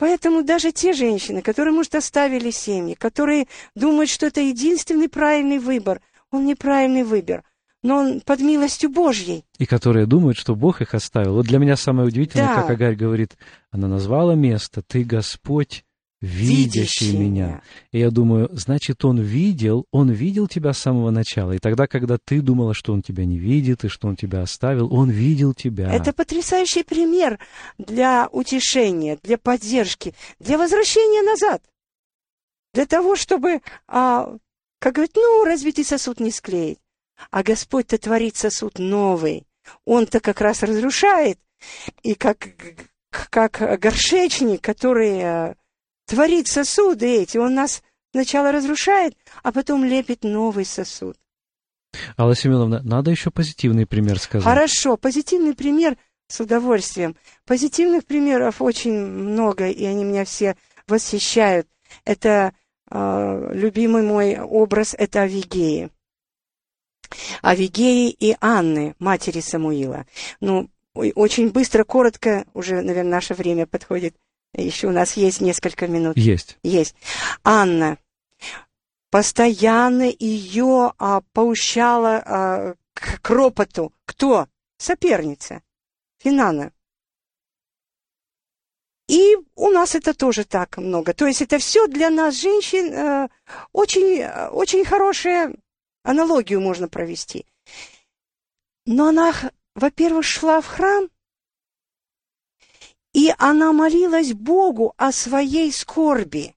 Поэтому даже те женщины, которые, может, оставили семьи, которые думают, что это единственный правильный выбор, он неправильный выбор, но он под милостью Божьей. И которые думают, что Бог их оставил. Вот для меня самое удивительное, Да. как Агарь говорит, она назвала место «Ты, Господь, видящий меня». И я думаю, значит, он видел, он видел тебя с самого начала. И тогда, когда ты думала, что он тебя не видит и что он тебя оставил, он видел тебя. Это потрясающий пример для утешения, для поддержки, для возвращения назад. Для того, чтобы, а, как говорят, ну, разбитый сосуд не склеить. А Господь-то творит сосуд новый. Он-то как раз разрушает. И как, как горшечник, который а, творит сосуды эти, он нас сначала разрушает, а потом лепит новый сосуд. Алла Семеновна, надо еще позитивный пример сказать. Хорошо, позитивный пример с удовольствием. Позитивных примеров очень много, и они меня все восхищают. Это э, любимый мой образ, это Авигеи. Авигеи и Анны, матери Самуила. Ну, очень быстро, коротко, уже, наверное, наше время подходит. Еще у нас есть несколько минут. Есть. Есть. Анна постоянно ее а, поучала а, к, к ропоту. Кто? Соперница. Финана. И у нас это тоже так много. То есть это все для нас, женщин, э, очень, очень хорошая аналогию можно провести. Но она, во-первых, шла в храм, и она молилась Богу о своей скорби.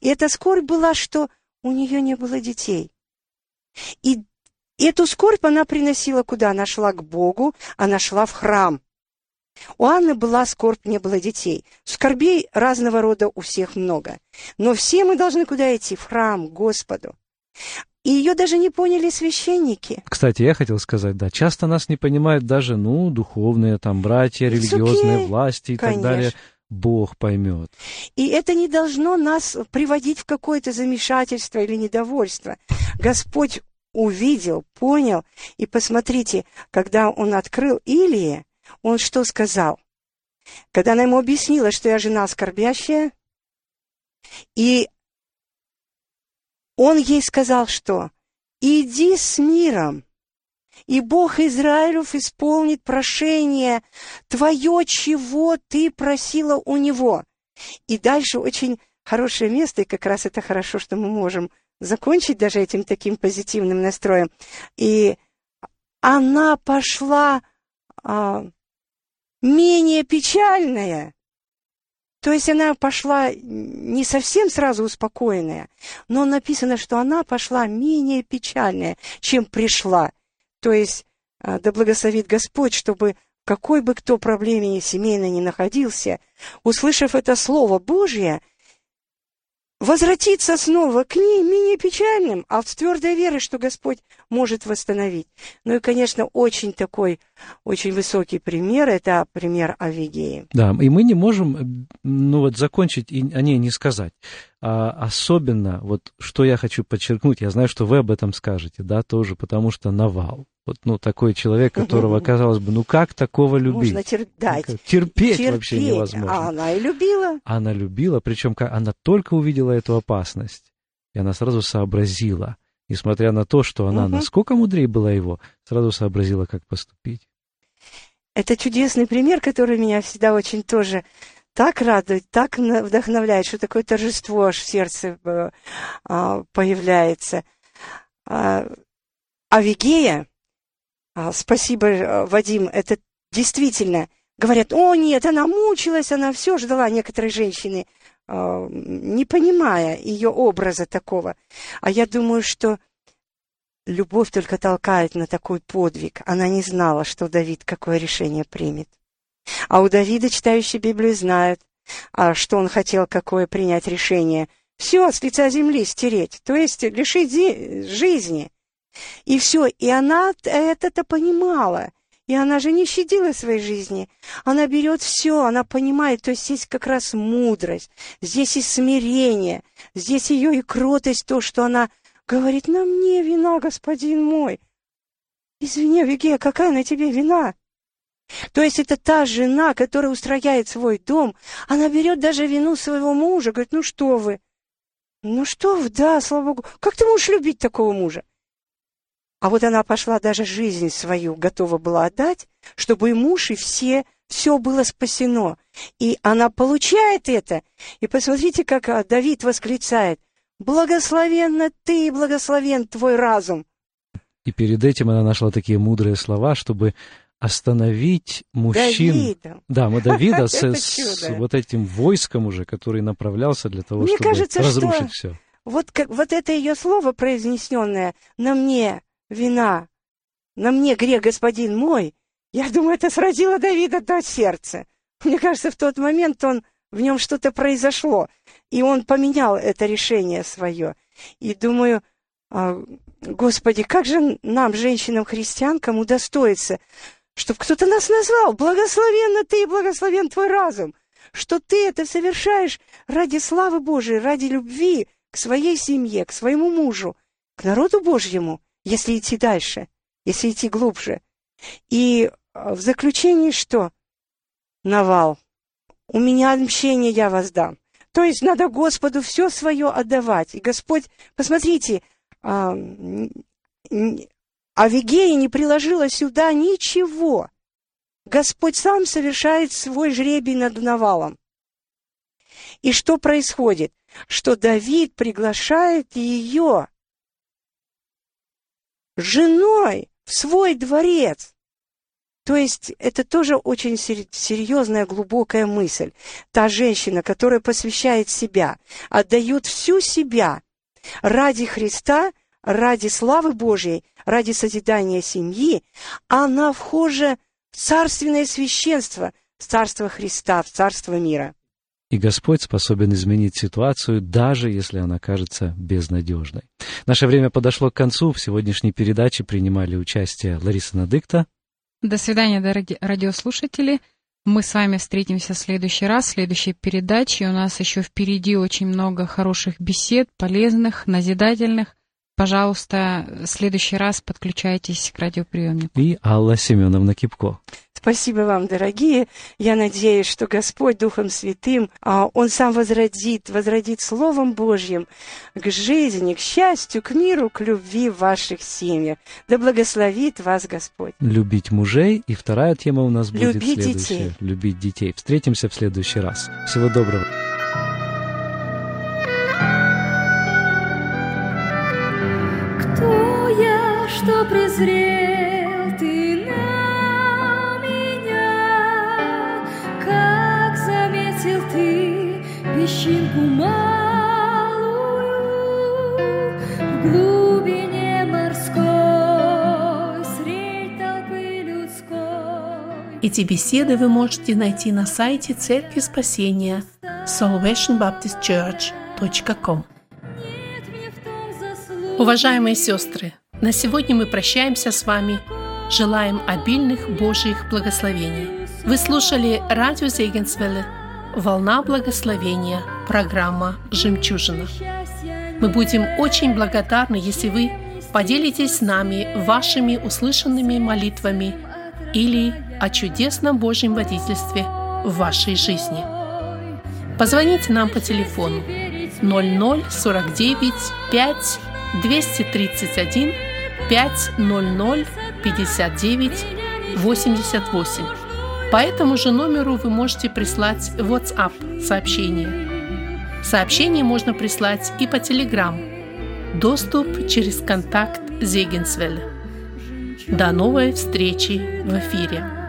И эта скорбь была, что у нее не было детей. И эту скорбь она приносила куда? Она шла к Богу, она шла в храм. У Анны была скорбь, не было детей. Скорбей разного рода у всех много. Но все мы должны куда идти? В храм, к Господу. И ее даже не поняли священники. Кстати, я хотел сказать, да, часто нас не понимают даже, ну, духовные там братья, религиозные okay. власти и так Конечно. далее. Бог поймет. И это не должно нас приводить в какое-то замешательство или недовольство. Господь увидел, понял, и посмотрите, когда он открыл Илии, он что сказал? Когда она ему объяснила, что я жена скорбящая, и он ей сказал, что «иди с миром, и Бог Израилев исполнит прошение твое, чего ты просила у него». И дальше очень хорошее место, и как раз это хорошо, что мы можем закончить даже этим таким позитивным настроем. И она пошла а, менее печальная. То есть она пошла не совсем сразу успокоенная, но написано, что она пошла менее печальная, чем пришла. То есть, а, да благословит Господь, чтобы какой бы кто проблеме семейной ни находился, услышав это Слово Божье, возвратиться снова к ней менее печальным, а в твердой вере, что Господь может восстановить. Ну и, конечно, очень такой, очень высокий пример, это пример Авигеи. Да, и мы не можем, э, ну вот, закончить и о ней не сказать. А особенно, вот, что я хочу подчеркнуть, я знаю, что вы об этом скажете, да, тоже, потому что Навал. Вот, ну, такой человек, которого, казалось бы, ну как такого любить? Можно тер- да, терпеть, терпеть. вообще невозможно. А она и любила. Она любила, причем она только увидела эту опасность, и она сразу сообразила, несмотря на то, что она Мгм. насколько мудрее была его, сразу сообразила, как поступить. Это чудесный пример, который меня всегда очень тоже так радует, так вдохновляет, что такое торжество аж в сердце э, а, появляется. А, Авигея, а, спасибо, э, Вадим, это действительно, говорят, о нет, она мучилась, она все ждала, некоторые женщины, а, не понимая ее образа такого. А я думаю, что любовь только толкает на такой подвиг. Она не знала, что Давид какое решение примет. А у Давида, читающие Библию, знают, а, что он хотел, какое принять решение. Все с лица земли стереть, то есть лишить жизни. И все, и она это-то понимала. И она же не щадила своей жизни. Она берет все, она понимает, то есть здесь как раз мудрость, здесь и смирение, здесь ее и кротость, то, что она говорит, на мне вина, господин мой. Извини, Авигея, какая на тебе вина? То есть это та жена, которая устрояет свой дом, она берет даже вину своего мужа, говорит, ну что вы, ну что вы, да, слава Богу, как ты можешь любить такого мужа? А вот она пошла даже жизнь свою готова была отдать, чтобы и муж, и все, все было спасено. И она получает это. И посмотрите, как а, Давид восклицает, «Благословенна ты, благословен твой разум». И перед этим она нашла такие мудрые слова, чтобы остановить мужчин. Давида. Да, мы Давида с, с вот этим войском уже, который направлялся для того, Мне чтобы кажется, что- разрушить все. Вот, как, вот это ее слово произнесенное «на мне вина, на мне грех, господин мой», я думаю, это сразило Давида до сердца. Мне кажется, в тот момент он, в нем что-то произошло, и он поменял это решение свое. И думаю, а, Господи, как же нам, женщинам-христианкам, удостоиться, чтобы кто-то нас назвал, благословенна ты и благословен твой разум, что ты это совершаешь ради славы Божией, ради любви к своей семье, к своему мужу, к народу Божьему, если идти дальше, если идти глубже. И а, в заключении что? Навал. У меня отмщение я воздам. То есть надо Господу все свое отдавать. И Господь, посмотрите, а, Авигея не приложила сюда ничего. Господь сам совершает свой жребий над Навалом. И что происходит? Что Давид приглашает ее женой в свой дворец. То есть это тоже очень сер- серьезная, глубокая мысль. Та женщина, которая посвящает себя, отдает всю себя ради Христа, ради славы Божьей, ради созидания семьи, она вхожа в царственное священство, в царство Христа, в царство мира. И Господь способен изменить ситуацию, даже если она кажется безнадежной. Наше время подошло к концу. В сегодняшней передаче принимали участие Лариса Надыкта, До свидания, дорогие радиослушатели. Мы с вами встретимся в следующий раз, в следующей передаче. У нас еще впереди очень много хороших бесед, полезных, назидательных. Пожалуйста, в следующий раз подключайтесь к радиоприемнику. и Алла Семеновна Кипко. Спасибо вам, дорогие. Я надеюсь, что Господь Духом Святым, а, Он сам возродит, возродит Словом Божьим к жизни, к счастью, к миру, к любви в ваших семьях. Да благословит вас Господь. Любить мужей. И вторая тема у нас будет Любить следующая. детей. Любить детей. Встретимся в следующий раз. Всего доброго. Кто я, что презрел песчинку малую в глубине морской средь толпы людской? Эти беседы вы можете найти на сайте Церкви Спасения salvationbaptistchurch.com. Уважаемые сестры, на сегодня мы прощаемся с вами. Желаем обильных Божьих благословений. Вы слушали радио Зегенсвелле «Волна благословения», программа «Жемчужина». Мы будем очень благодарны, если вы поделитесь с нами вашими услышанными молитвами или о чудесном Божьем водительстве в вашей жизни. Позвоните нам по телефону 0049 5 231 500 59 88. По этому же номеру вы можете прислать WhatsApp сообщение. Сообщение можно прислать и по Telegram. Доступ через контакт Зегенсвелля. До новой встречи в эфире.